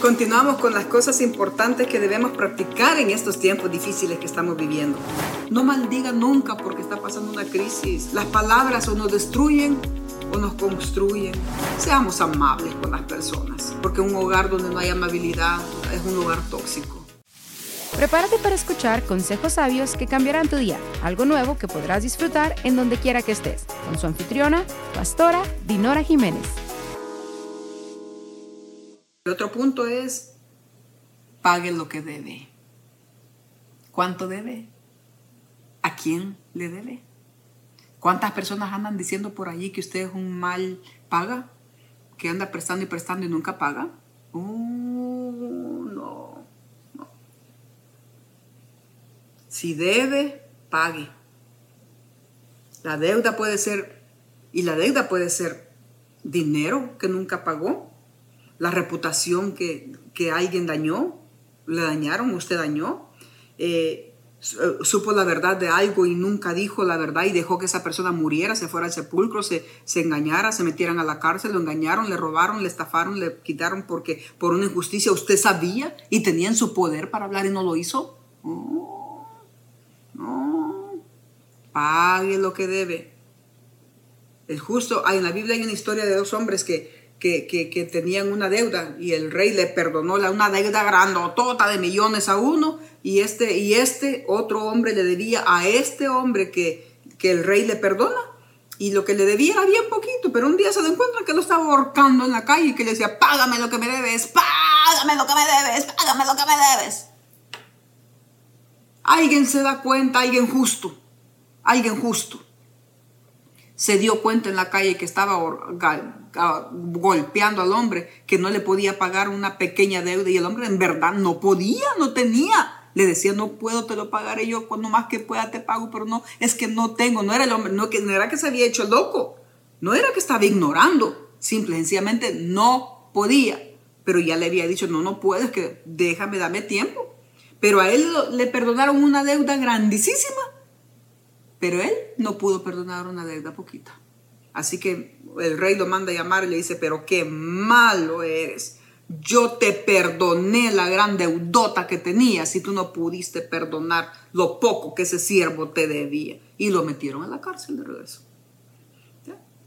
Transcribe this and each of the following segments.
Continuamos con las cosas importantes que debemos practicar en estos tiempos difíciles que estamos viviendo. No maldiga nunca porque está pasando una crisis. Las palabras o nos destruyen o nos construyen. Seamos amables con las personas, porque un hogar donde no hay amabilidad es un hogar tóxico. Prepárate para escuchar consejos sabios que cambiarán tu día, algo nuevo que podrás disfrutar en donde quiera que estés, con su anfitriona, pastora Dinora Jiménez. El otro punto es, pague lo que debe. ¿Cuánto debe? ¿A quién le debe? ¿Cuántas personas andan diciendo por allí que usted es un mal paga? ¿Que anda prestando y prestando y nunca paga? Uh, no, no. Si debe, pague. La deuda puede ser, y la deuda puede ser dinero que nunca pagó, la reputación que, alguien dañó, le dañaron, usted dañó, eh, supo la verdad de algo y nunca dijo la verdad y dejó que esa persona muriera, se fuera al sepulcro, se, se engañara, se metieran a la cárcel, lo engañaron, le robaron, le estafaron, le quitaron porque por una injusticia usted sabía y tenía en su poder para hablar y no lo hizo. No, no, pague lo que debe. El justo, en la Biblia hay una historia de dos hombres que que, tenían una deuda y el rey le perdonó la, una deuda grandotota de millones a uno y este, y este otro hombre le debía a este hombre que, que el rey le perdona y lo que le debía era bien poquito, pero un día se lo encuentra que lo estaba ahorcando en la calle y que le decía, págame lo que me debes, págame lo que me debes, págame lo que me debes. Alguien se da cuenta, alguien justo, alguien justo se dio cuenta en la calle que estaba golpeando al hombre, que no le podía pagar una pequeña deuda y el hombre en verdad no podía, no tenía. Le decía, no puedo, te lo pagaré yo, cuando más que pueda te pago, pero no, es que no tengo, no era el hombre, no, que, no era que se había hecho loco, no era que estaba ignorando, simple sencillamente no podía, pero ya le había dicho, no, no puedes, que déjame, dame tiempo. Pero a él le perdonaron una deuda grandísima pero él no pudo perdonar una deuda poquita. Así que el rey lo manda a llamar y le dice, pero qué malo eres. Yo te perdoné la gran deudota que tenías y tú no pudiste perdonar lo poco que ese siervo te debía. Y lo metieron a la cárcel de regreso.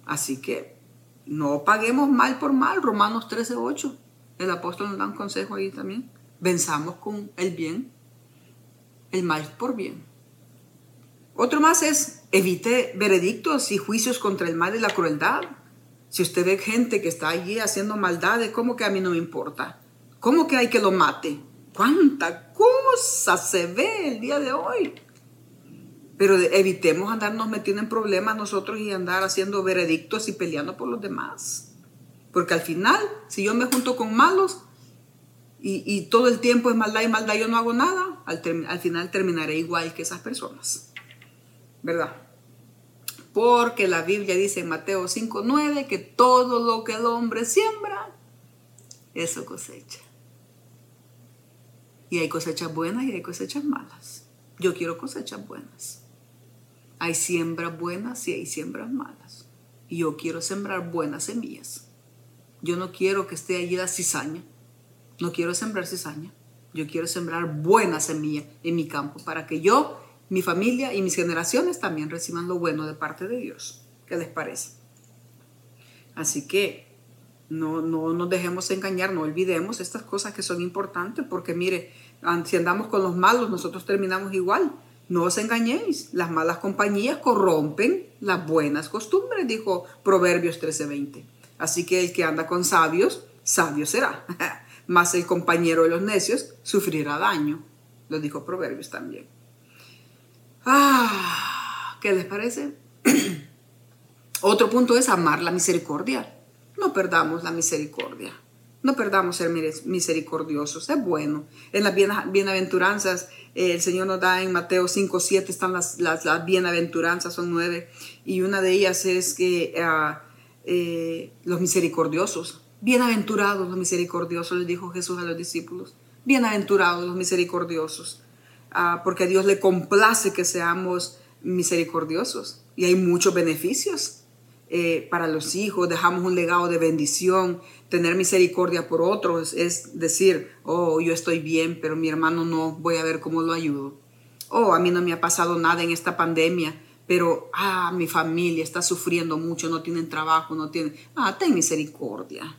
Así que no paguemos mal por mal. Romanos 13:8. El apóstol nos da un consejo ahí también. Venzamos con el bien, el mal por bien. Otro más es evite veredictos y juicios contra el mal y la crueldad. Si usted ve gente que está allí haciendo maldades, ¿cómo que a mí no me importa? ¿Cómo que hay que lo mate? ¿Cuánta cosa se ve el día de hoy? Pero evitemos andarnos metiendo en problemas nosotros y andar haciendo veredictos y peleando por los demás. Porque al final, si yo me junto con malos y, todo el tiempo es maldad y maldad, yo no hago nada, al, al final terminaré igual que esas personas. ¿Verdad? Porque la Biblia dice en Mateo 5.9 que todo lo que el hombre siembra, eso cosecha. Y hay cosechas buenas y hay cosechas malas. Yo quiero cosechas buenas. Hay siembras buenas y hay siembras malas. Y yo quiero sembrar buenas semillas. Yo no quiero que esté allí la cizaña. No quiero sembrar cizaña. Yo quiero sembrar buena semilla en mi campo para que yo mi familia y mis generaciones también reciban lo bueno de parte de Dios. ¿Qué les parece? Así que no, no nos dejemos engañar, no olvidemos estas cosas que son importantes, porque mire, si andamos con los malos, nosotros terminamos igual. No os engañéis, las malas compañías corrompen las buenas costumbres, dijo Proverbios 13:20. Así que el que anda con sabios, sabio será. Mas el compañero de los necios sufrirá daño, lo dijo Proverbios también. Ah, ¿qué les parece? Otro punto es amar la misericordia. No perdamos la misericordia. No perdamos ser misericordiosos. Es bueno. En las bienaventuranzas, el Señor nos da en Mateo 5, 7, están las, las, bienaventuranzas, son nueve. Y una de ellas es que ah, eh, los misericordiosos. Bienaventurados los misericordiosos, les dijo Jesús a los discípulos. Bienaventurados los misericordiosos. Ah, porque a Dios le complace que seamos misericordiosos y hay muchos beneficios eh, para los hijos, dejamos un legado de bendición, tener misericordia por otros, es decir, oh, yo estoy bien, pero mi hermano no, voy a ver cómo lo ayudo. Oh, a mí no me ha pasado nada en esta pandemia, pero, ah, mi familia está sufriendo mucho, no tienen trabajo, no tienen, ah, ten misericordia.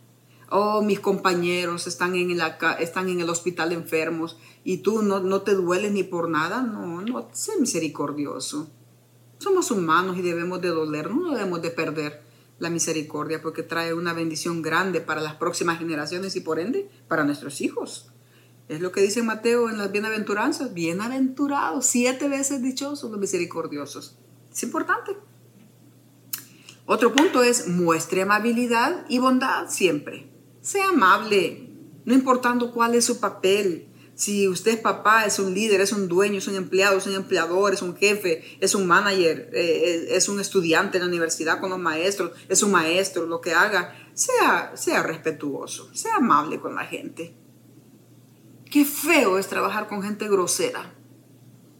Oh, mis compañeros están en, el hospital enfermos y tú no, no te dueles ni por nada, no, no, sé misericordioso. Somos humanos y debemos de doler, no debemos de perder la misericordia porque trae una bendición grande para las próximas generaciones y por ende para nuestros hijos. Es lo que dice Mateo en las bienaventuranzas, bienaventurados, siete veces dichosos los misericordiosos. Es importante. Otro punto es muestre amabilidad y bondad siempre. Sea amable, no importando cuál es su papel, si usted es papá, es un líder, es un dueño, es un empleado, es un empleador, es un jefe, es un manager, eh, es un estudiante en la universidad con los maestros, es un maestro, lo que haga, sea, sea respetuoso, sea amable con la gente. Qué feo es trabajar con gente grosera.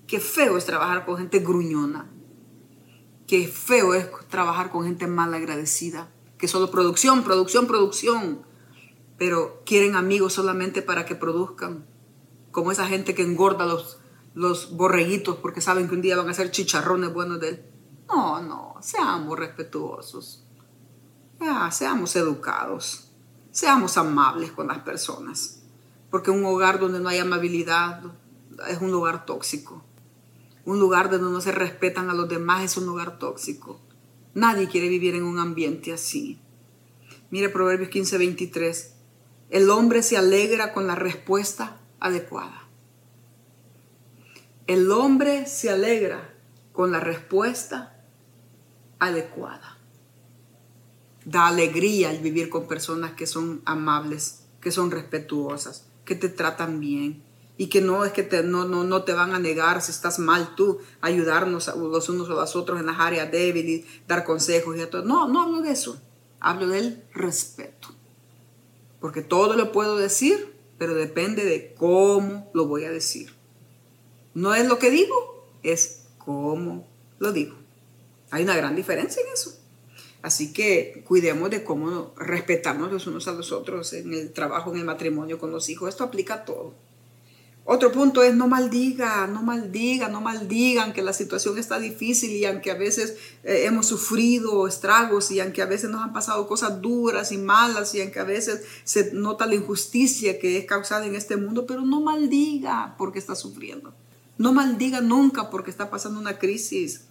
Qué feo es trabajar con gente gruñona. Qué feo es trabajar con gente mal agradecida. Que solo producción, producción, producción. Pero quieren amigos solamente para que produzcan como esa gente que engorda los, los borreguitos porque saben que un día van a ser chicharrones buenos de él. No, no, seamos respetuosos, seamos educados, seamos amables con las personas, porque un hogar donde no hay amabilidad es un lugar tóxico. Un lugar donde no se respetan a los demás es un lugar tóxico. Nadie quiere vivir en un ambiente así. Mire Proverbios 15, 23. El hombre se alegra con la respuesta adecuada. El hombre se alegra con la respuesta adecuada. Da alegría al vivir con personas que son amables, que son respetuosas, que te tratan bien y que no es que no, no, no te van a negar si estás mal tú, ayudarnos los unos a los otros en las áreas débiles, dar consejos y todo. No, no hablo de eso. Hablo del respeto. Porque todo lo puedo decir pero depende de cómo lo voy a decir. No es lo que digo, es cómo lo digo. Hay una gran diferencia en eso. Así que cuidemos de cómo respetarnos los unos a los otros en el trabajo, en el matrimonio, con los hijos. Esto aplica a todo. Otro punto es no maldiga, no maldiga, no maldigan que la situación está difícil y aunque a veces eh, hemos sufrido estragos y aunque a veces nos han pasado cosas duras y malas y aunque a veces se nota la injusticia que es causada en este mundo, pero no maldiga porque está sufriendo. No maldiga nunca porque está pasando una crisis.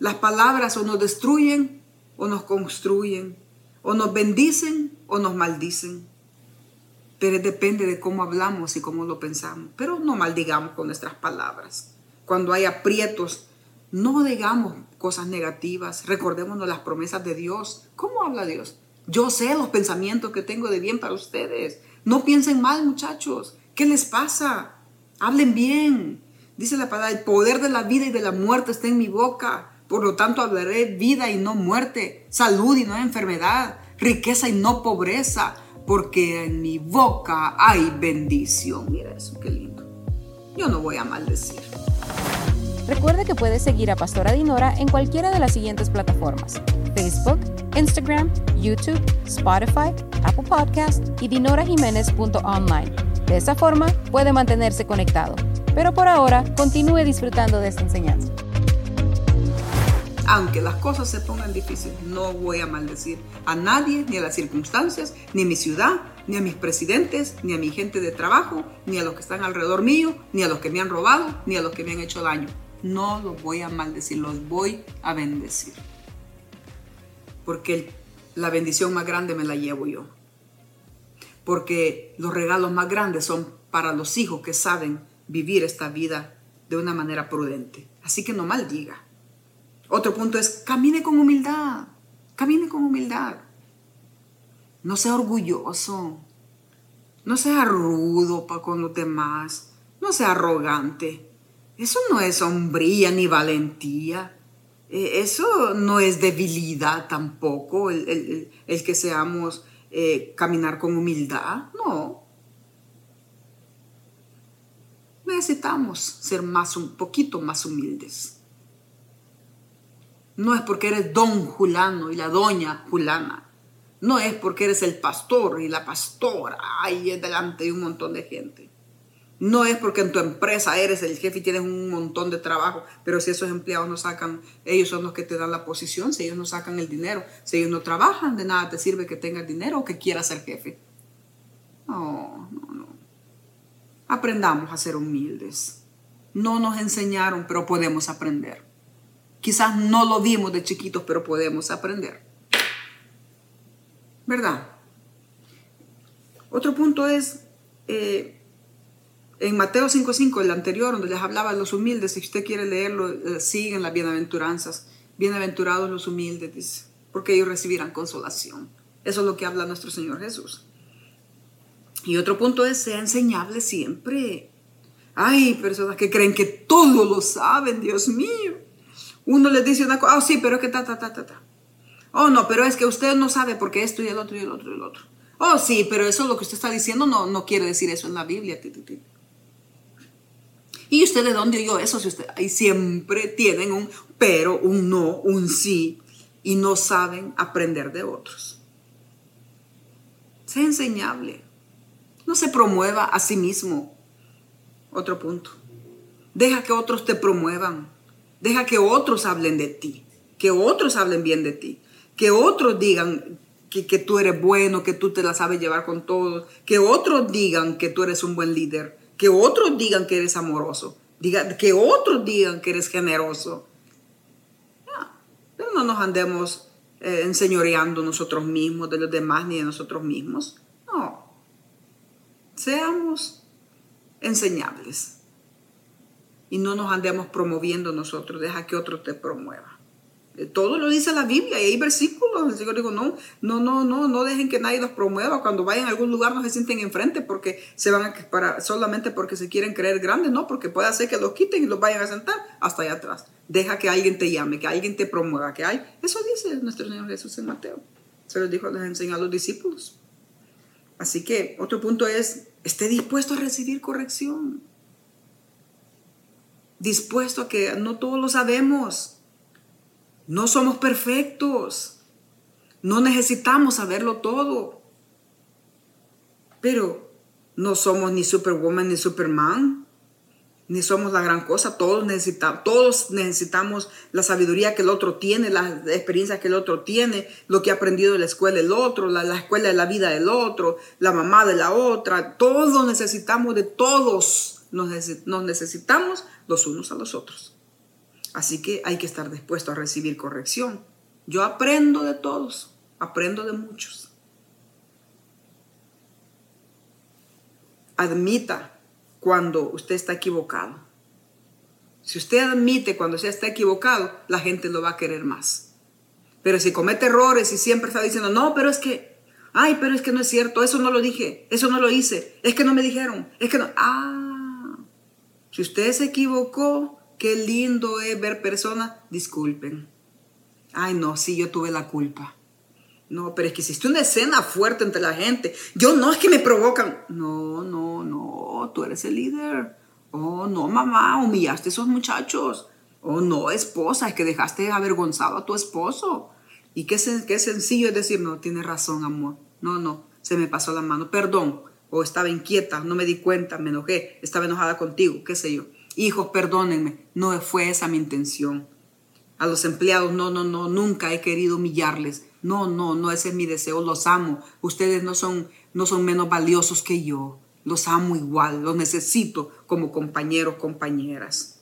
Las palabras o nos destruyen o nos construyen, o nos bendicen o nos maldicen pero depende de cómo hablamos y cómo lo pensamos. Pero no maldigamos con nuestras palabras. Cuando hay aprietos, no digamos cosas negativas. Recordémonos las promesas de Dios. ¿Cómo habla Dios? Yo sé los pensamientos que tengo de bien para ustedes. No piensen mal, muchachos. ¿Qué les pasa? Hablen bien. Dice la palabra, el poder de la vida y de la muerte está en mi boca. Por lo tanto, hablaré vida y no muerte, salud y no enfermedad, riqueza y no pobreza porque en mi boca hay bendición. Mira eso, qué lindo. Yo no voy a maldecir. Recuerda que puedes seguir a Pastora Dinora en cualquiera de las siguientes plataformas: Facebook, Instagram, YouTube, Spotify, Apple Podcast y dinorajiménez.online. De esa forma puede mantenerse conectado. Pero por ahora, continúe disfrutando de esta enseñanza aunque las cosas se pongan difíciles, no voy a maldecir a nadie, ni a las circunstancias, ni a mi ciudad, ni a mis presidentes, ni a mi gente de trabajo, ni a los que están alrededor mío, ni a los que me han robado, ni a los que me han hecho daño. No los voy a maldecir, los voy a bendecir. Porque la bendición más grande me la llevo yo. Porque los regalos más grandes son para los hijos que saben vivir esta vida de una manera prudente. Así que no maldiga otro punto es camine con humildad, camine con humildad. No sea orgulloso, no sea rudo para con los demás, no sea arrogante. Eso no es hombría ni valentía. E, eso no es debilidad tampoco, el, que seamos eh, caminar con humildad. No. Necesitamos ser más un poquito más humildes No es porque eres don Julano y la doña Julana. No es porque eres el pastor y la pastora ahí delante de un montón de gente. No es porque en tu empresa eres el jefe y tienes un montón de trabajo, pero si esos empleados no sacan, ellos son los que te dan la posición, si ellos no sacan el dinero, si ellos no trabajan, de nada te sirve que tengas dinero o que quieras ser jefe. No, no, no. Aprendamos a ser humildes. No nos enseñaron, pero podemos aprender. Quizás no lo vimos de chiquitos, pero podemos aprender. ¿Verdad? Otro punto es... Eh, en Mateo 5.5, el anterior, donde les hablaba de los humildes, si usted quiere leerlo, eh, siguen las bienaventuranzas. Bienaventurados los humildes, dice, porque ellos recibirán consolación. Eso es lo que habla nuestro Señor Jesús. Y otro punto es, sea enseñable siempre. Hay personas que creen que todo lo saben, Dios mío. Uno les dice una cosa, oh sí, pero es que ta, ta, ta, ta, ta. Oh no, pero es que usted no sabe porque esto y el otro y el otro y el otro. Oh sí, pero eso lo que usted está diciendo no, no quiere decir eso en la Biblia. ¿Y usted de dónde oyó eso? Si usted, ahí siempre tienen un pero, un no, un sí, y no saben aprender de otros. Sea enseñable. No se promueva a sí mismo. Otro punto. Deja que otros te promuevan. Deja que otros hablen de ti. Que otros hablen bien de ti. Que otros digan que, que tú eres bueno, que tú te la sabes llevar con todos. Que otros digan que tú eres un buen líder que otros digan que eres amoroso, diga, que otros digan que eres generoso. pero no nos andemos eh, enseñoreando nosotros mismos, de los demás, ni de nosotros mismos. No. Seamos enseñables. Y no nos andemos promoviendo nosotros, deja que otros te promuevan. Eh, todo lo dice la Biblia y hay versículos. El Señor dijo, no, no, no, no, no dejen que nadie los promueva. Cuando vayan a algún lugar no se sienten enfrente porque se van a para, solamente porque se quieren creer grandes, no, porque puede hacer que los quiten y los vayan a sentar hasta allá atrás. Deja que alguien te llame, que alguien te promueva, que hay. Eso dice nuestro Señor Jesús en Mateo. Se lo dijo, les enseñó a los discípulos. Así que otro punto es, esté dispuesto a recibir corrección. Dispuesto a que no todos lo sabemos no somos perfectos. No necesitamos saberlo todo. Pero no somos ni Superwoman ni Superman. Ni somos la gran cosa. Todos necesitamos, todos necesitamos la sabiduría que el otro tiene, la experiencia que el otro tiene, lo que ha aprendido en la escuela el otro, la, la escuela de la vida del otro, la mamá de la otra. Todos necesitamos de todos. Nos, necesitamos los unos a los otros. Así que hay que estar dispuesto a recibir corrección. Yo aprendo de todos, aprendo de muchos. Admita cuando usted está equivocado. Si usted admite cuando usted está equivocado, la gente lo va a querer más. Pero si comete errores y siempre está diciendo, no, pero es que, ay, pero es que no es cierto, eso no lo dije, eso no lo hice, es que no me dijeron, es que no, ah, si usted se equivocó, Qué lindo es ver personas, disculpen. Ay, no, sí, yo tuve la culpa. No, pero es que hiciste una escena fuerte entre la gente. Yo no es que me provocan. No, no, no, tú eres el líder. Oh, no, mamá, humillaste a esos muchachos. Oh, no, esposa, es que dejaste avergonzado a tu esposo. Y qué, qué sencillo es decir, no, tienes razón, amor. No, no, se me pasó la mano. Perdón. O estaba inquieta, no me di cuenta, me enojé, estaba enojada contigo, qué sé yo. Hijos, perdónenme, no fue esa mi intención. A los empleados, no, no, no, nunca he querido humillarles. No, no, no, ese es mi deseo, los amo. Ustedes no son, no son menos valiosos que yo. Los amo igual, los necesito como compañeros, compañeras.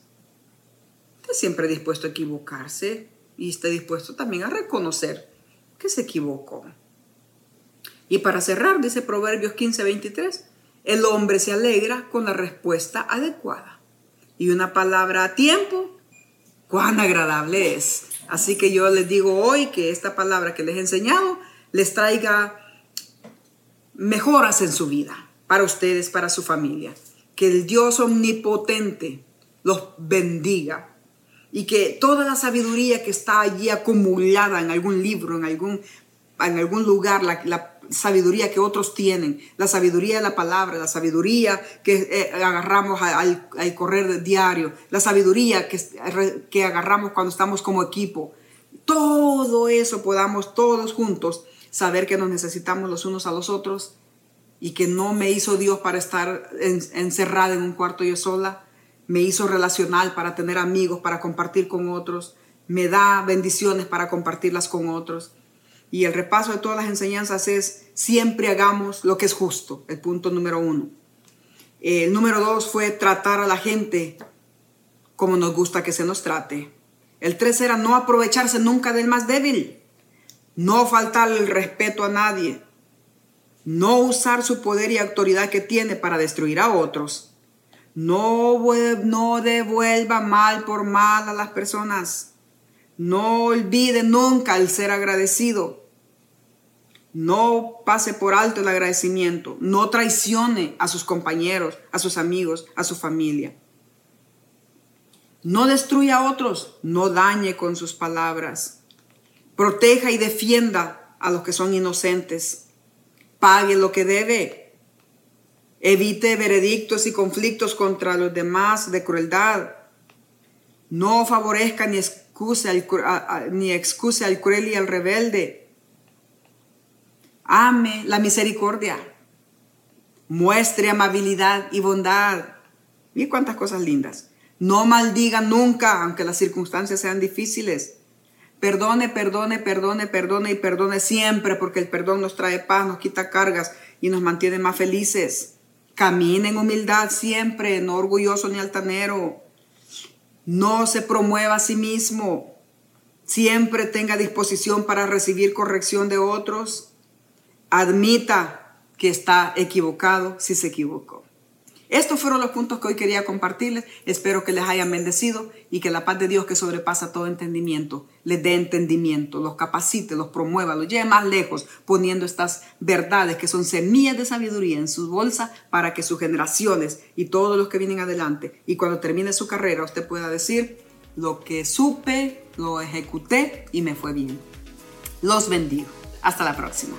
Esté siempre dispuesto a equivocarse y esté dispuesto también a reconocer que se equivocó. Y para cerrar, dice Proverbios 15, 23, el hombre se alegra con la respuesta adecuada y una palabra a tiempo, cuán agradable es. Así que yo les digo hoy que esta palabra que les he enseñado les traiga mejoras en su vida, para ustedes, para su familia. Que el Dios omnipotente los bendiga y que toda la sabiduría que está allí acumulada en algún libro, en algún, en algún lugar, la sabiduría que otros tienen, la sabiduría de la palabra, la sabiduría que eh, agarramos al, correr diario, la sabiduría que, que agarramos cuando estamos como equipo, todo eso podamos todos juntos saber que nos necesitamos los unos a los otros y que no me hizo Dios para estar encerrada en un cuarto yo sola, me hizo relacional para tener amigos, para compartir con otros, me da bendiciones para compartirlas con otros. Y el repaso de todas las enseñanzas es siempre hagamos lo que es justo, el punto número uno. El número dos fue tratar a la gente como nos gusta que se nos trate. El tres era no aprovecharse nunca del más débil, no faltarle el respeto a nadie, no usar su poder y autoridad que tiene para destruir a otros, no, no devuelva mal por mal a las personas, no olvide nunca el ser agradecido, no pase por alto el agradecimiento, no traicione a sus compañeros, a sus amigos, a su familia. No destruya a otros, no dañe con sus palabras. Proteja y defienda a los que son inocentes. Pague lo que debe. Evite veredictos y conflictos contra los demás de crueldad. No favorezca ni excuse al, ni excuse al cruel y al rebelde. Ame la misericordia. Muestre amabilidad y bondad. Y cuántas cosas lindas. No maldiga nunca, aunque las circunstancias sean difíciles. Perdone, perdone, perdone, perdone y perdone siempre, porque el perdón nos trae paz, nos quita cargas y nos mantiene más felices. Camine en humildad siempre, no orgulloso ni altanero. No se promueva a sí mismo. Siempre tenga disposición para recibir corrección de otros. Admita que está equivocado si se equivocó. Estos fueron los puntos que hoy quería compartirles. Espero que les hayan bendecido y que la paz de Dios que sobrepasa todo entendimiento les dé entendimiento, los capacite, los promueva, los lleve más lejos, poniendo estas verdades que son semillas de sabiduría en sus bolsas para que sus generaciones y todos los que vienen adelante y cuando termine su carrera usted pueda decir, lo que supe, lo ejecuté y me fue bien. Los bendigo. Hasta la próxima.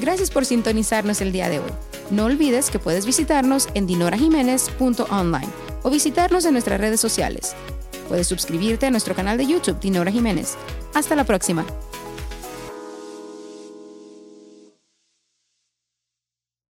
Gracias por sintonizarnos el día de hoy. No olvides que puedes visitarnos en dinorajiménez.online o visitarnos en nuestras redes sociales. Puedes suscribirte a nuestro canal de YouTube Dinora Jiménez. Hasta la próxima.